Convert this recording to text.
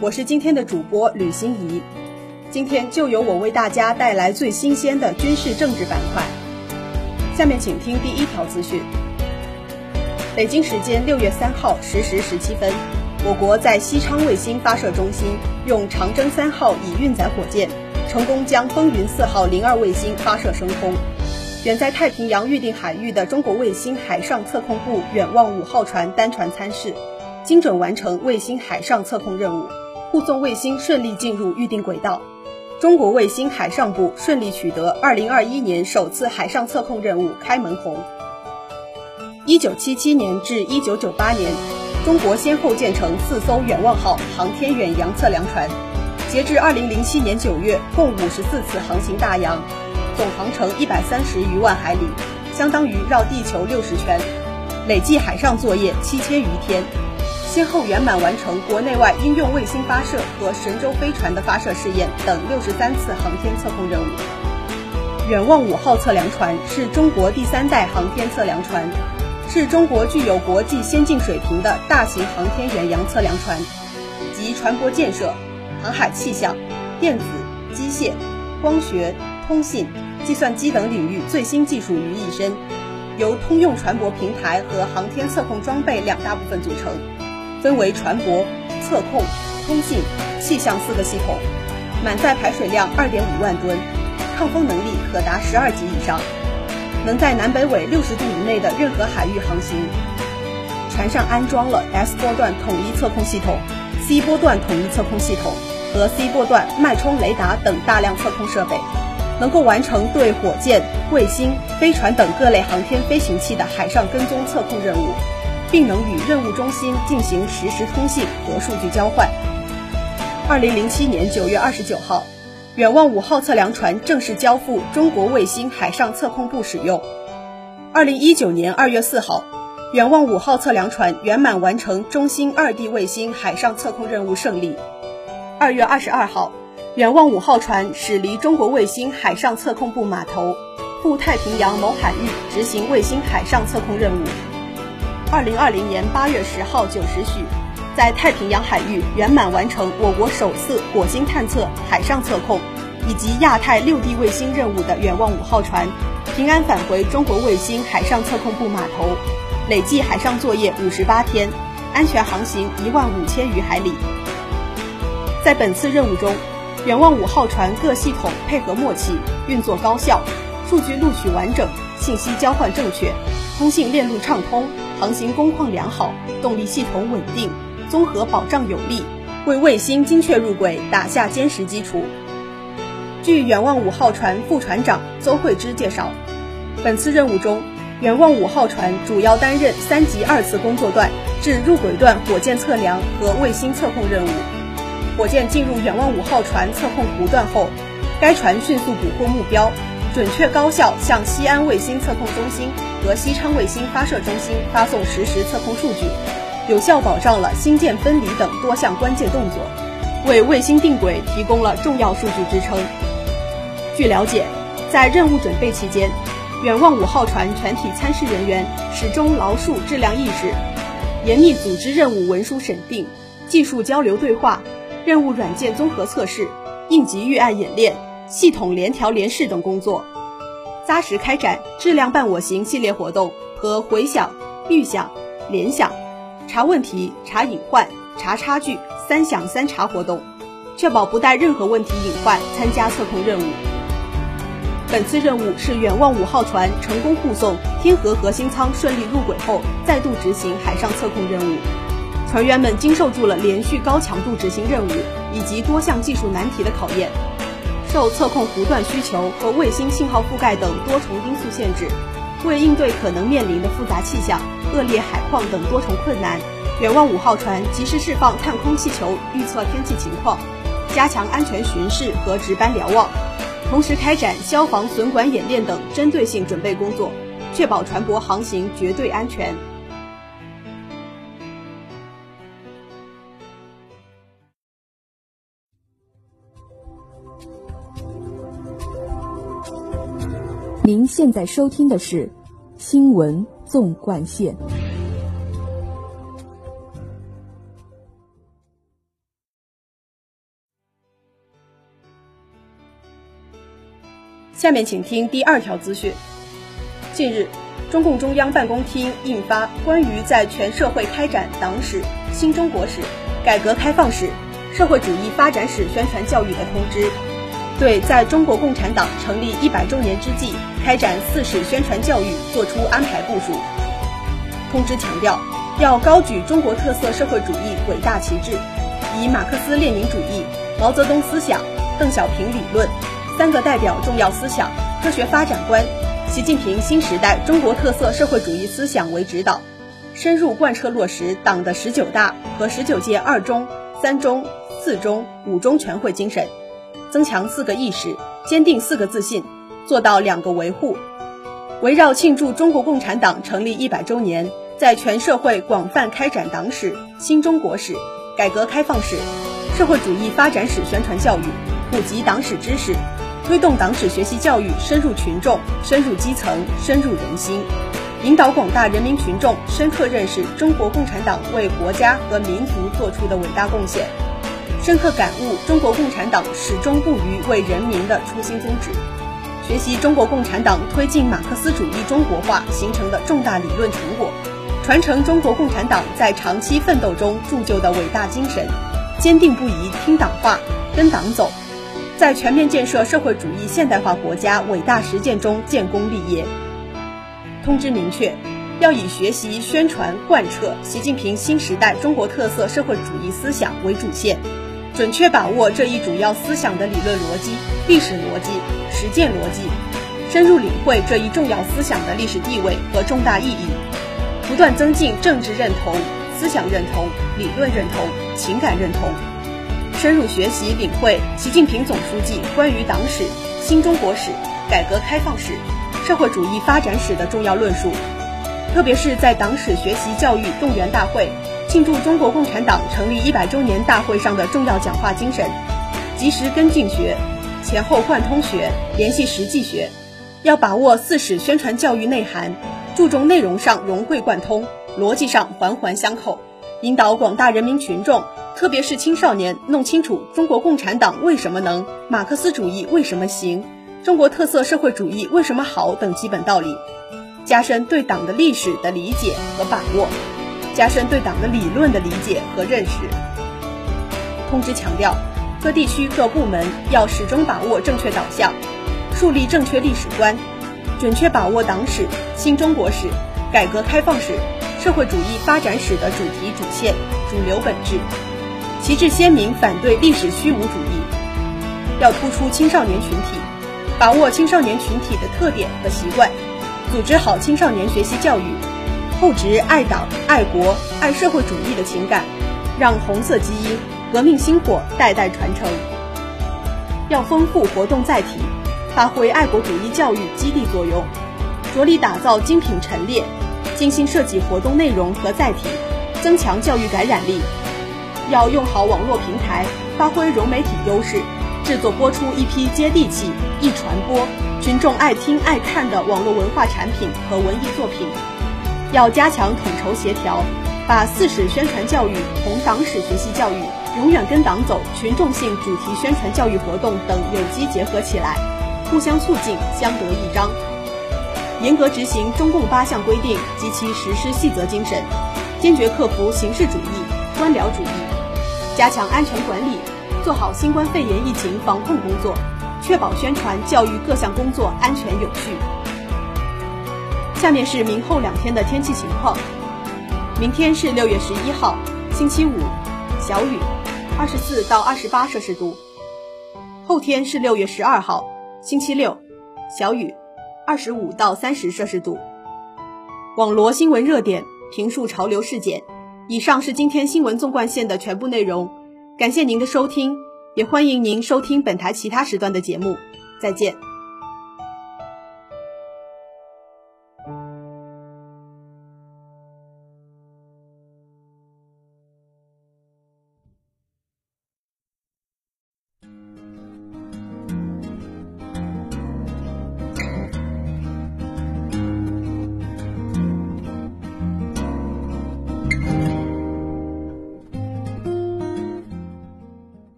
我是今天的主播吕欣怡，今天就由我为大家带来最新鲜的军事政治板块。下面请听第一条资讯。北京时间六月三号十时十七分，我国在西昌卫星发射中心用长征三号乙运载火箭，成功将风云四号零二卫星发射升空。远在太平洋预定海域的中国卫星海上测控部远望五号船单船参试，精准完成卫星海上测控任务。护送卫星顺利进入预定轨道，中国卫星海上部顺利取得2021年首次海上测控任务开门红。1977年至1998年，中国先后建成四艘远望号航天远洋测量船，截至2007年9月，共54次航行大洋，总航程130余万海里，相当于绕地球60圈，累计海上作业7000余天。先后圆满完成国内外应用卫星发射和神舟飞船的发射试验等六十三次航天测控任务。远望五号测量船是中国第三代航天测量船，是中国具有国际先进水平的大型航天远洋测量船，集船舶建设、航海气象、电子、机械、光学、通信、计算机等领域最新技术于一身，由通用船舶平台和航天测控装备两大部分组成。分为船舶、测控、通信、气象四个系统，满载排水量二点五万吨，抗风能力可达十二级以上，能在南北纬六十度以内的任何海域航行。船上安装了 S 波段统一测控系统、C 波段统一测控系统和 C 波段脉冲雷达等大量测控设备，能够完成对火箭、卫星、飞船等各类航天飞行器的海上跟踪测控任务。并能与任务中心进行实时通信和数据交换。二零零七年九月二十九号，远望五号测量船正式交付中国卫星海上测控部使用。二零一九年二月四号，远望五号测量船圆满完成中星二 D 卫星海上测控任务胜利。二月二十二号，远望五号船驶离中国卫星海上测控部码头，赴太平洋某海域执行卫星海上测控任务。二零二零年八月十号九时许，在太平洋海域圆满完成我国首次火星探测海上测控以及亚太六地卫星任务的远望五号船，平安返回中国卫星海上测控部码头，累计海上作业五十八天，安全航行一万五千余海里。在本次任务中，远望五号船各系统配合默契，运作高效，数据录取完整，信息交换正确，通信链路畅通。航行工况良好，动力系统稳定，综合保障有力，为卫星精确入轨打下坚实基础。据远望五号船副船长邹慧芝介绍，本次任务中，远望五号船主要担任三级二次工作段至入轨段火箭测量和卫星测控任务。火箭进入远望五号船测控弧段后，该船迅速捕获目标。准确高效向西安卫星测控中心和西昌卫星发射中心发送实时测控数据，有效保障了星舰分离等多项关键动作，为卫星定轨提供了重要数据支撑。据了解，在任务准备期间，远望五号船全体参试人员始终牢树质量意识，严密组织任务文书审定、技术交流对话、任务软件综合测试、应急预案演练。系统联调联试等工作，扎实开展质量伴我行系列活动和回想、预想、联想、查问题、查隐患、查差距三想三查活动，确保不带任何问题隐患参加测控任务。本次任务是远望五号船成功护送天河核心舱顺利入轨后，再度执行海上测控任务，船员们经受住了连续高强度执行任务以及多项技术难题的考验。受测控弧段需求和卫星信号覆盖等多重因素限制，为应对可能面临的复杂气象、恶劣海况等多重困难，远望五号船及时释放探空气球预测天气情况，加强安全巡视和值班瞭望，同时开展消防损管演练等针对性准备工作，确保船舶航行绝对安全。您现在收听的是《新闻纵贯线》。下面请听第二条资讯。近日，中共中央办公厅印发《关于在全社会开展党史、新中国史、改革开放史、社会主义发展史宣传教育的通知》。对在中国共产党成立一百周年之际开展四史宣传教育作出安排部署。通知强调，要高举中国特色社会主义伟大旗帜，以马克思列宁主义、毛泽东思想、邓小平理论、三个代表重要思想、科学发展观、习近平新时代中国特色社会主义思想为指导，深入贯彻落实党的十九大和十九届二中、三中、四中、五中全会精神。增强四个意识，坚定四个自信，做到两个维护。围绕庆祝中国共产党成立一百周年，在全社会广泛开展党史、新中国史、改革开放史、社会主义发展史宣传教育，普及党史知识，推动党史学习教育深入群众、深入基层、深入人心，引导广大人民群众深刻认识中国共产党为国家和民族做出的伟大贡献。深刻感悟中国共产党始终不渝为人民的初心宗旨，学习中国共产党推进马克思主义中国化形成的重大理论成果，传承中国共产党在长期奋斗中铸就的伟大精神，坚定不移听党话、跟党走，在全面建设社会主义现代化国家伟大实践中建功立业。通知明确，要以学习、宣传、贯彻习近平新时代中国特色社会主义思想为主线。准确把握这一主要思想的理论逻辑、历史逻辑、实践逻辑，深入领会这一重要思想的历史地位和重大意义，不断增进政治认同、思想认同、理论认同、情感认同，深入学习领会习近平总书记关于党史、新中国史、改革开放史、社会主义发展史的重要论述，特别是在党史学习教育动员大会。庆祝中国共产党成立一百周年大会上的重要讲话精神，及时跟进学，前后贯通学，联系实际学，要把握四史宣传教育内涵，注重内容上融会贯通，逻辑上环环相扣，引导广大人民群众，特别是青少年弄清楚中国共产党为什么能，马克思主义为什么行，中国特色社会主义为什么好等基本道理，加深对党的历史的理解和把握。加深对党的理论的理解和认识。通知强调，各地区各部门要始终把握正确导向，树立正确历史观，准确把握党史、新中国史、改革开放史、社会主义发展史的主题主线、主流本质，旗帜鲜明反对历史虚无主义。要突出青少年群体，把握青少年群体的特点和习惯，组织好青少年学习教育。厚植爱党、爱国、爱社会主义的情感，让红色基因、革命星火代代传承。要丰富活动载体，发挥爱国主义教育基地作用，着力打造精品陈列，精心设计活动内容和载体，增强教育感染力。要用好网络平台，发挥融媒体优势，制作播出一批接地气、易传播、群众爱听爱看的网络文化产品和文艺作品。要加强统筹协调，把四史宣传教育同党史学习教育、永远跟党走群众性主题宣传教育活动等有机结合起来，互相促进，相得益彰。严格执行中共八项规定及其实施细则精神，坚决克服形式主义、官僚主义，加强安全管理，做好新冠肺炎疫情防控工作，确保宣传教育各项工作安全有序。下面是明后两天的天气情况。明天是六月十一号，星期五，小雨，二十四到二十八摄氏度。后天是六月十二号，星期六，小雨，二十五到三十摄氏度。网罗新闻热点，评述潮流事件。以上是今天新闻纵贯线的全部内容，感谢您的收听。也欢迎您收听本台其他时段的节目。再见。